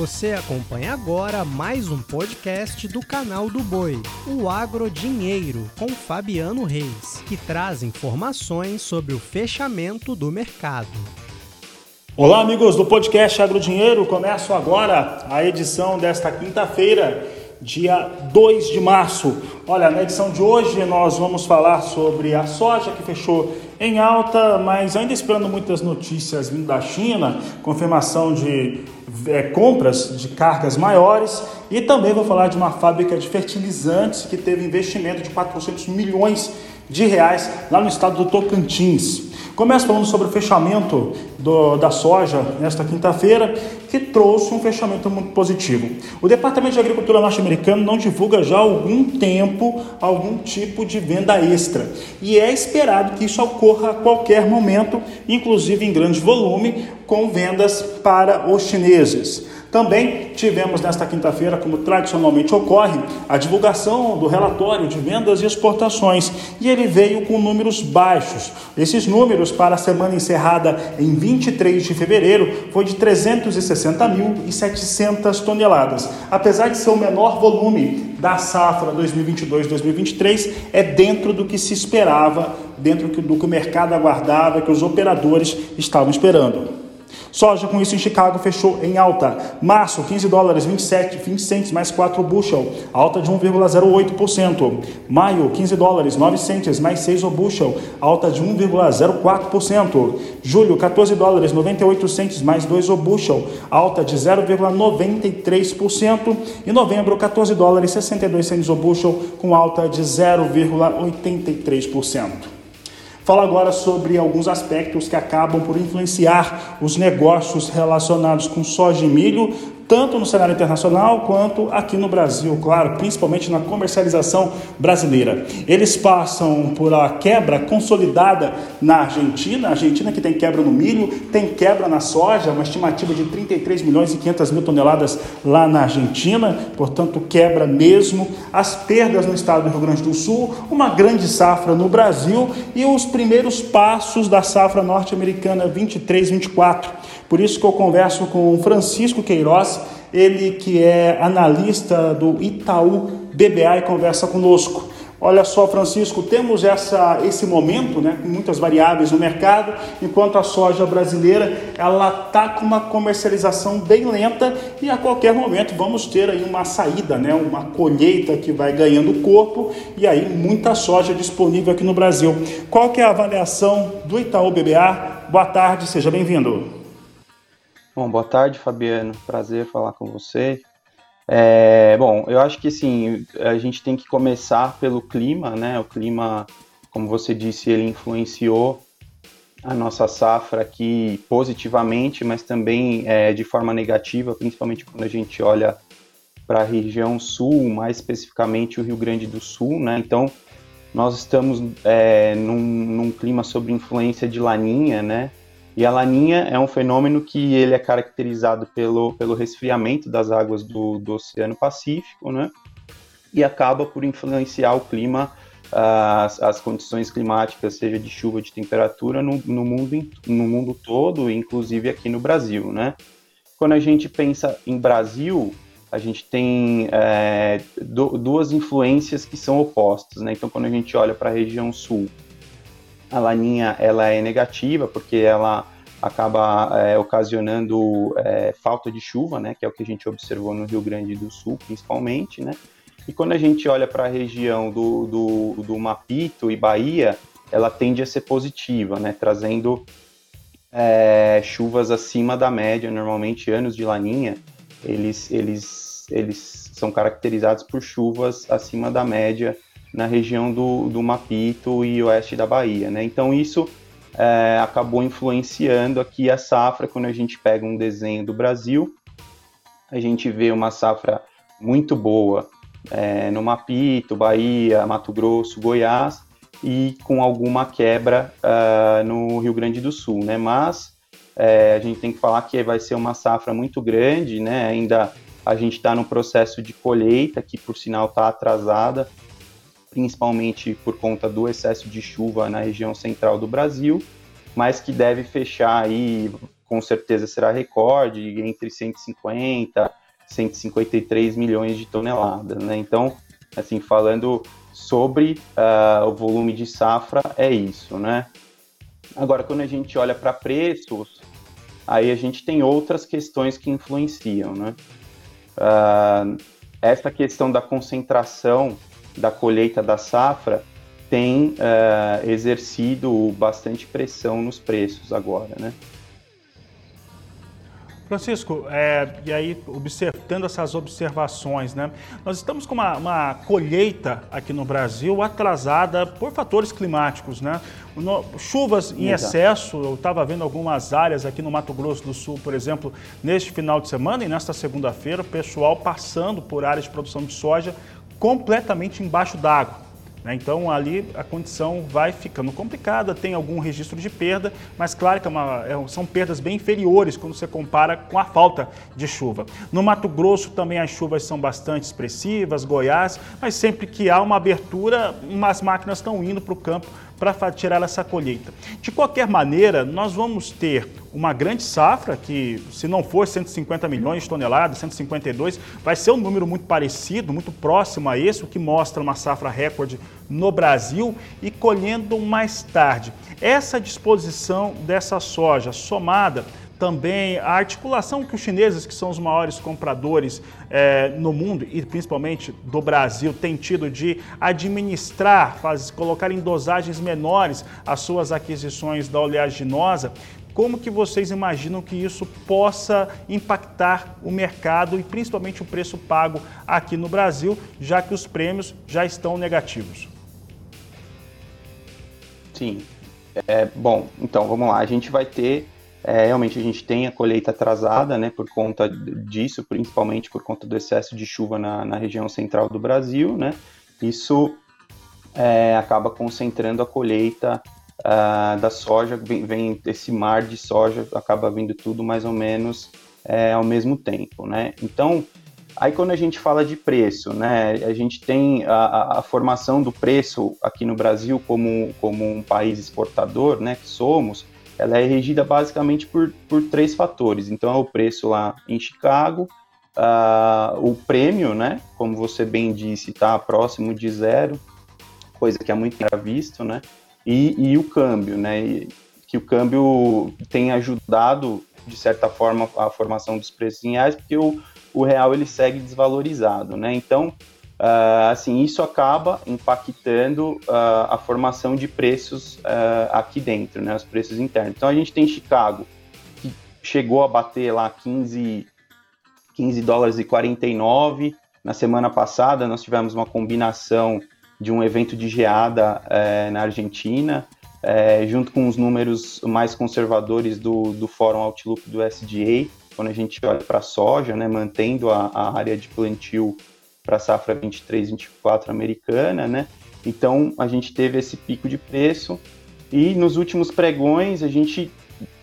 Você acompanha agora mais um podcast do canal do Boi, o Agro Dinheiro, com Fabiano Reis, que traz informações sobre o fechamento do mercado. Olá, amigos do podcast Agro Dinheiro. Começo agora a edição desta quinta-feira, dia 2 de março. Olha, na edição de hoje nós vamos falar sobre a soja que fechou em alta, mas ainda esperando muitas notícias vindo da China, confirmação de é, compras de cargas maiores e também vou falar de uma fábrica de fertilizantes que teve investimento de 400 milhões de reais lá no estado do Tocantins. Começo falando sobre o fechamento do, da soja nesta quinta-feira, que trouxe um fechamento muito positivo. O Departamento de Agricultura norte-americano não divulga já há algum tempo algum tipo de venda extra. E é esperado que isso ocorra a qualquer momento, inclusive em grande volume, com vendas para os chineses. Também tivemos nesta quinta-feira, como tradicionalmente ocorre, a divulgação do relatório de vendas e exportações e ele veio com números baixos. Esses números para a semana encerrada em 23 de fevereiro foi de 360.700 toneladas. Apesar de ser o menor volume da safra 2022-2023, é dentro do que se esperava, dentro do que o mercado aguardava, que os operadores estavam esperando. Soja com isso em Chicago fechou em alta. Março, 15 dólares 27, 20 centes mais 4 bushel, alta de 1,08%. Maio, 15 dólares 9 centes mais 6 o bushel, alta de 1,04%. Julho, 14 dólares 98 centes mais 2 o bushel, alta de 0,93%. E novembro, 14 dólares 62 centes o bushel, com alta de 0,83%. Fala agora sobre alguns aspectos que acabam por influenciar os negócios relacionados com soja e milho, tanto no cenário internacional quanto aqui no Brasil, claro, principalmente na comercialização brasileira. Eles passam por a quebra consolidada na Argentina, a Argentina que tem quebra no milho, tem quebra na soja, uma estimativa de 33 milhões e 500 mil toneladas lá na Argentina, portanto quebra mesmo. As perdas no estado do Rio Grande do Sul, uma grande safra no Brasil e os primeiros passos da safra norte-americana 23-24. Por isso que eu converso com Francisco Queiroz, ele que é analista do Itaú BBA e conversa conosco. Olha só, Francisco, temos essa, esse momento, né, com muitas variáveis no mercado, enquanto a soja brasileira ela está com uma comercialização bem lenta e a qualquer momento vamos ter aí uma saída, né, uma colheita que vai ganhando corpo e aí muita soja disponível aqui no Brasil. Qual que é a avaliação do Itaú BBA? Boa tarde, seja bem-vindo. Bom, boa tarde, Fabiano. Prazer falar com você. É, bom, eu acho que sim, a gente tem que começar pelo clima, né? O clima, como você disse, ele influenciou a nossa safra aqui positivamente, mas também é, de forma negativa, principalmente quando a gente olha para a região sul, mais especificamente o Rio Grande do Sul, né? Então, nós estamos é, num, num clima sob influência de laninha, né? E a laninha é um fenômeno que ele é caracterizado pelo, pelo resfriamento das águas do, do Oceano Pacífico, né? E acaba por influenciar o clima, as, as condições climáticas, seja de chuva, de temperatura, no, no, mundo, no mundo todo, inclusive aqui no Brasil, né? Quando a gente pensa em Brasil, a gente tem é, do, duas influências que são opostas, né? Então, quando a gente olha para a região sul, a laninha ela é negativa porque ela acaba é, ocasionando é, falta de chuva, né, que é o que a gente observou no Rio Grande do Sul, principalmente, né, e quando a gente olha para a região do, do, do, Mapito e Bahia, ela tende a ser positiva, né, trazendo é, chuvas acima da média, normalmente anos de laninha, eles, eles, eles são caracterizados por chuvas acima da média na região do, do Mapito e oeste da Bahia, né? Então isso é, acabou influenciando aqui a safra. Quando a gente pega um desenho do Brasil, a gente vê uma safra muito boa é, no Mapito, Bahia, Mato Grosso, Goiás e com alguma quebra uh, no Rio Grande do Sul, né? Mas é, a gente tem que falar que vai ser uma safra muito grande, né? Ainda a gente está no processo de colheita, que por sinal está atrasada, principalmente por conta do excesso de chuva na região central do Brasil, mas que deve fechar aí com certeza será recorde, entre 150 153 milhões de toneladas, né? Então, assim, falando sobre uh, o volume de safra, é isso, né? Agora, quando a gente olha para preços, aí a gente tem outras questões que influenciam, né? Uh, essa questão da concentração da colheita da safra tem uh, exercido bastante pressão nos preços agora, né? Francisco, é, e aí observando essas observações, né? Nós estamos com uma, uma colheita aqui no Brasil atrasada por fatores climáticos, né? No, chuvas em Exato. excesso, eu estava vendo algumas áreas aqui no Mato Grosso do Sul, por exemplo, neste final de semana e nesta segunda-feira, o pessoal passando por áreas de produção de soja completamente embaixo d'água. Né? Então ali a condição vai ficando complicada, tem algum registro de perda, mas claro que é uma, é, são perdas bem inferiores quando você compara com a falta de chuva. No Mato Grosso também as chuvas são bastante expressivas, Goiás, mas sempre que há uma abertura, umas máquinas estão indo para o campo para tirar essa colheita. De qualquer maneira, nós vamos ter uma grande safra, que se não for 150 milhões de toneladas, 152, vai ser um número muito parecido, muito próximo a esse, o que mostra uma safra recorde no Brasil e colhendo mais tarde. Essa disposição dessa soja somada também a articulação que os chineses, que são os maiores compradores é, no mundo e principalmente do Brasil, têm tido de administrar, faz, colocar em dosagens menores as suas aquisições da oleaginosa, como que vocês imaginam que isso possa impactar o mercado e principalmente o preço pago aqui no Brasil, já que os prêmios já estão negativos? Sim. É, bom, então vamos lá. A gente vai ter é, realmente a gente tem a colheita atrasada, né, por conta disso, principalmente por conta do excesso de chuva na, na região central do Brasil, né, isso é, acaba concentrando a colheita uh, da soja, vem, vem, esse mar de soja, acaba vindo tudo mais ou menos é, ao mesmo tempo, né, então Aí quando a gente fala de preço, né, a gente tem a, a, formação do preço aqui no Brasil como, como um país exportador, né, que somos, ela é regida basicamente por, por três fatores. Então, é o preço lá em Chicago, uh, o prêmio, né? Como você bem disse, está próximo de zero, coisa que é muito visto, né? E, e o câmbio, né? E, que o câmbio tem ajudado, de certa forma, a formação dos preços em reais, porque o, o real ele segue desvalorizado, né? Então, Uh, assim, isso acaba impactando uh, a formação de preços uh, aqui dentro, né, os preços internos. Então a gente tem Chicago, que chegou a bater lá 15, 15 dólares e 49. Na semana passada nós tivemos uma combinação de um evento de geada eh, na Argentina, eh, junto com os números mais conservadores do, do Fórum Outlook do SDA, quando a gente olha para a soja, né, mantendo a, a área de plantio para a safra 23, 24 americana, né? Então a gente teve esse pico de preço e nos últimos pregões a gente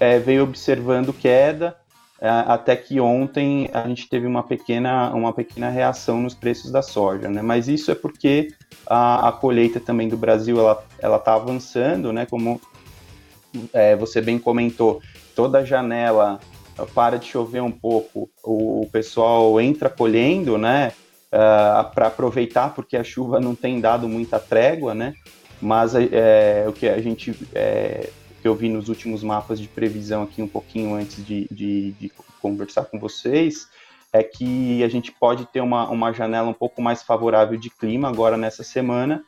é, veio observando queda é, até que ontem a gente teve uma pequena, uma pequena reação nos preços da soja, né? Mas isso é porque a, a colheita também do Brasil ela ela está avançando, né? Como é, você bem comentou, toda janela para de chover um pouco, o, o pessoal entra colhendo, né? Uh, ah, para aproveitar, porque a chuva não tem dado muita trégua, né? Mas é, o que a gente é, que eu vi nos últimos mapas de previsão aqui um pouquinho antes de, de, de, conversar com vocês é que a gente pode ter uma, uma janela um pouco mais favorável de clima agora nessa semana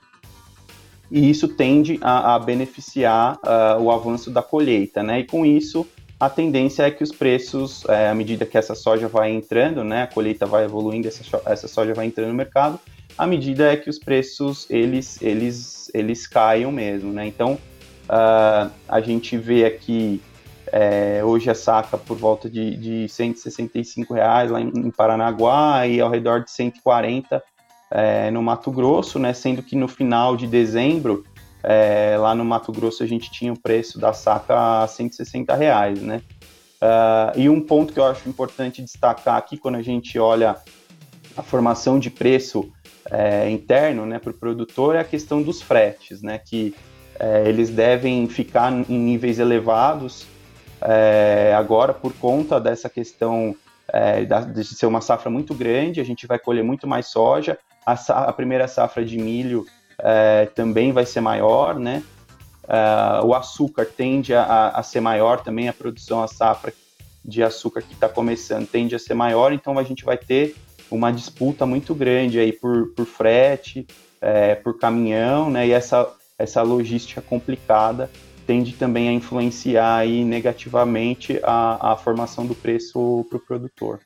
e isso tende a, a beneficiar uh, o avanço da colheita, né? E com isso a tendência é que os preços, é, à medida que essa soja vai entrando, né, a colheita vai evoluindo, essa, essa soja vai entrando no mercado, à medida é que os preços eles, eles, eles caiam mesmo, né? Então uh, a gente vê aqui é, hoje a saca por volta de, de 165 reais lá em, em Paranaguá e ao redor de 140 é, no Mato Grosso, né? Sendo que no final de dezembro é, lá no Mato Grosso a gente tinha o preço da saca a 160 reais, né? Uh, e um ponto que eu acho importante destacar aqui quando a gente olha a formação de preço é, interno né, para o produtor é a questão dos fretes, né? Que é, eles devem ficar em níveis elevados é, agora por conta dessa questão é, de ser uma safra muito grande, a gente vai colher muito mais soja. A, a primeira safra de milho é, também vai ser maior, né? É, o açúcar tende a, a, ser maior também, a produção, a safra de açúcar que está começando tende a ser maior, então a gente vai ter uma disputa muito grande aí por, por frete, é, por caminhão, né? E essa, essa logística complicada tende também a influenciar aí negativamente a, a formação do preço para o produtor.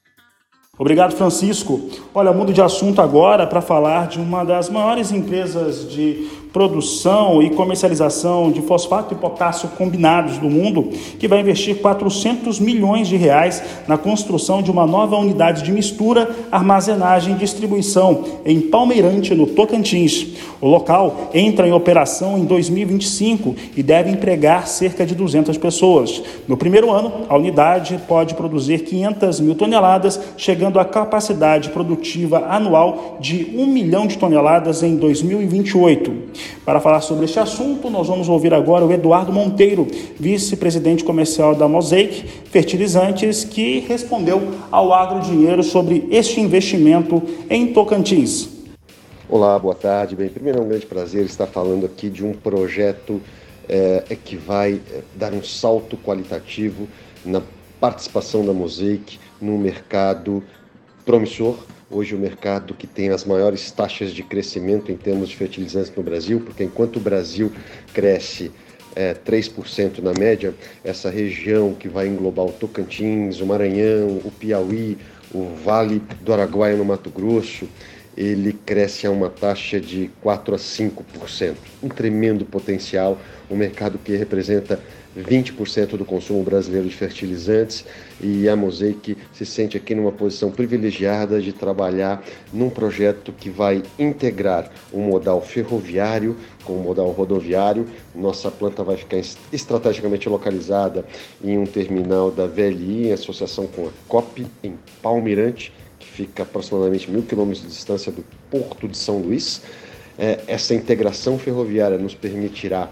Obrigado, Francisco. Olha, mudo de assunto agora para falar de uma das maiores empresas de produção e comercialização de fosfato e potássio combinados do mundo, que vai investir 400 milhões de reais na construção de uma nova unidade de mistura, armazenagem e distribuição em Palmeirante, no Tocantins. O local entra em operação em 2025 e deve empregar cerca de 200 pessoas. No primeiro ano, a unidade pode produzir 500 mil toneladas, chegando à capacidade produtiva anual de 1 milhão de toneladas em 2028. Para falar sobre este assunto, nós vamos ouvir agora o Eduardo Monteiro, vice-presidente comercial da Mosaic Fertilizantes, que respondeu ao Agro Dinheiro sobre este investimento em Tocantins. Olá, boa tarde. Bem, primeiro é um grande prazer estar falando aqui de um projeto é, que vai é, dar um salto qualitativo na participação da Mosaic no mercado promissor hoje o mercado que tem as maiores taxas de crescimento em termos de fertilizantes no Brasil, porque enquanto o Brasil cresce é, 3% na média, essa região que vai englobar o Tocantins, o Maranhão, o Piauí, o Vale do Araguaia no Mato Grosso, ele cresce a uma taxa de 4 a 5%. Um tremendo potencial, um mercado que representa 20% do consumo brasileiro de fertilizantes e a Mosaic se sente aqui numa posição privilegiada de trabalhar num projeto que vai integrar o um modal ferroviário com o um modal rodoviário. Nossa planta vai ficar estrategicamente localizada em um terminal da VLI em associação com a COP em Palmirante, fica aproximadamente mil quilômetros de distância do Porto de São Luís. É, essa integração ferroviária nos permitirá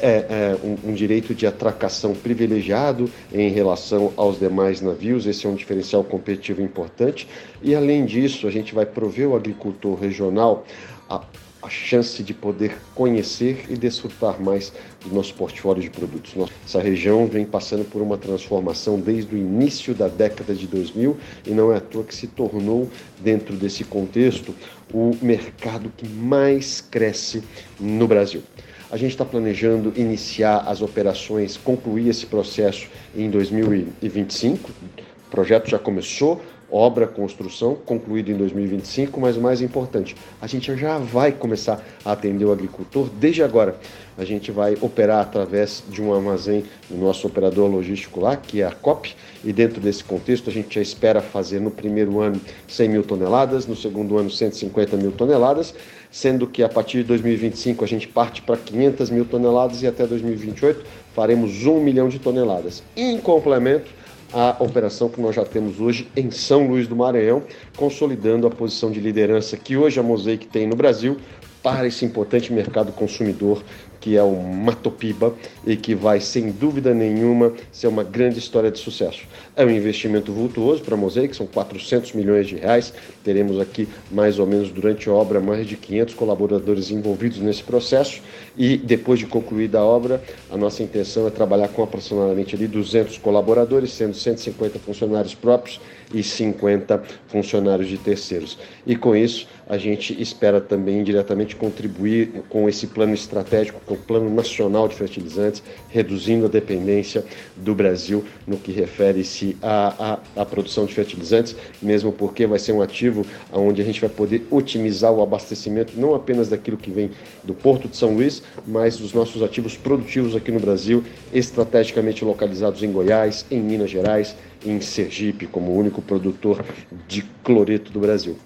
é, é um, um, direito de atracação privilegiado em relação aos demais navios, esse é um diferencial competitivo importante. E além disso, a gente vai prover o agricultor regional a, a chance de poder conhecer e desfrutar mais do nosso portfólio de produtos. Essa região vem passando por uma transformação desde o início da década de 2000 e não é à toa que se tornou, dentro desse contexto, o mercado que mais cresce no Brasil. A gente está planejando iniciar as operações, concluir esse processo em 2025. O projeto já começou, obra, construção, concluído em 2025, mas o mais importante, a gente já vai começar a atender o agricultor desde agora. A gente vai operar através de um armazém do nosso operador logístico lá, que é a COP, e dentro desse contexto a gente já espera fazer no primeiro ano 100 mil toneladas, no segundo ano 150 mil toneladas, sendo que a partir de 2025 a gente parte para 500 mil toneladas e até 2028 faremos 1 milhão de toneladas. Em complemento, a operação que nós já temos hoje em São Luís do Maranhão, consolidando a posição de liderança que hoje a Mosaic tem no Brasil para esse importante mercado consumidor que é o Matopiba e que vai, sem dúvida nenhuma, ser uma grande história de sucesso. É um investimento vultuoso para a Mosaic, são 400 milhões de reais. Teremos aqui, mais ou menos, durante a obra, mais de 500 colaboradores envolvidos nesse processo. E depois de concluída a obra, a nossa intenção é trabalhar com aproximadamente ali 200 colaboradores, sendo 150 funcionários próprios e 50 funcionários de terceiros. E com isso, a gente espera também diretamente contribuir com esse plano estratégico, com o Plano Nacional de Fertilizantes, reduzindo a dependência do Brasil no que refere-se à, à, à, produção de fertilizantes, mesmo porque vai ser um ativo onde a gente vai poder otimizar o abastecimento não apenas daquilo que vem do Porto de São Luís, mas dos nossos ativos produtivos aqui no Brasil, estrategicamente localizados em Goiás, em Minas Gerais, em Sergipe, como único produtor de cloreto do Brasil.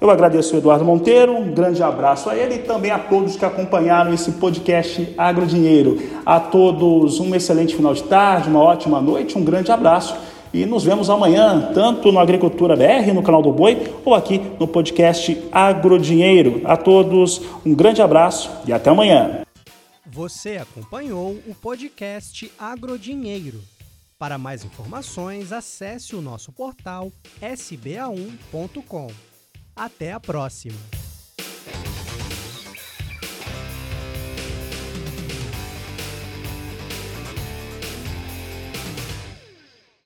Eu agradeço o Eduardo Monteiro, um grande abraço a ele e também a todos que acompanharam esse podcast Agrodinheiro. A todos um excelente final de tarde, uma ótima noite, um grande abraço e nos vemos amanhã, tanto no Agricultura BR, no canal do Boi, ou aqui no podcast Agrodinheiro. A todos um grande abraço e até amanhã. Você acompanhou o podcast Agrodinheiro Para mais informações, acesse o nosso portal sba1.com. Até a próxima!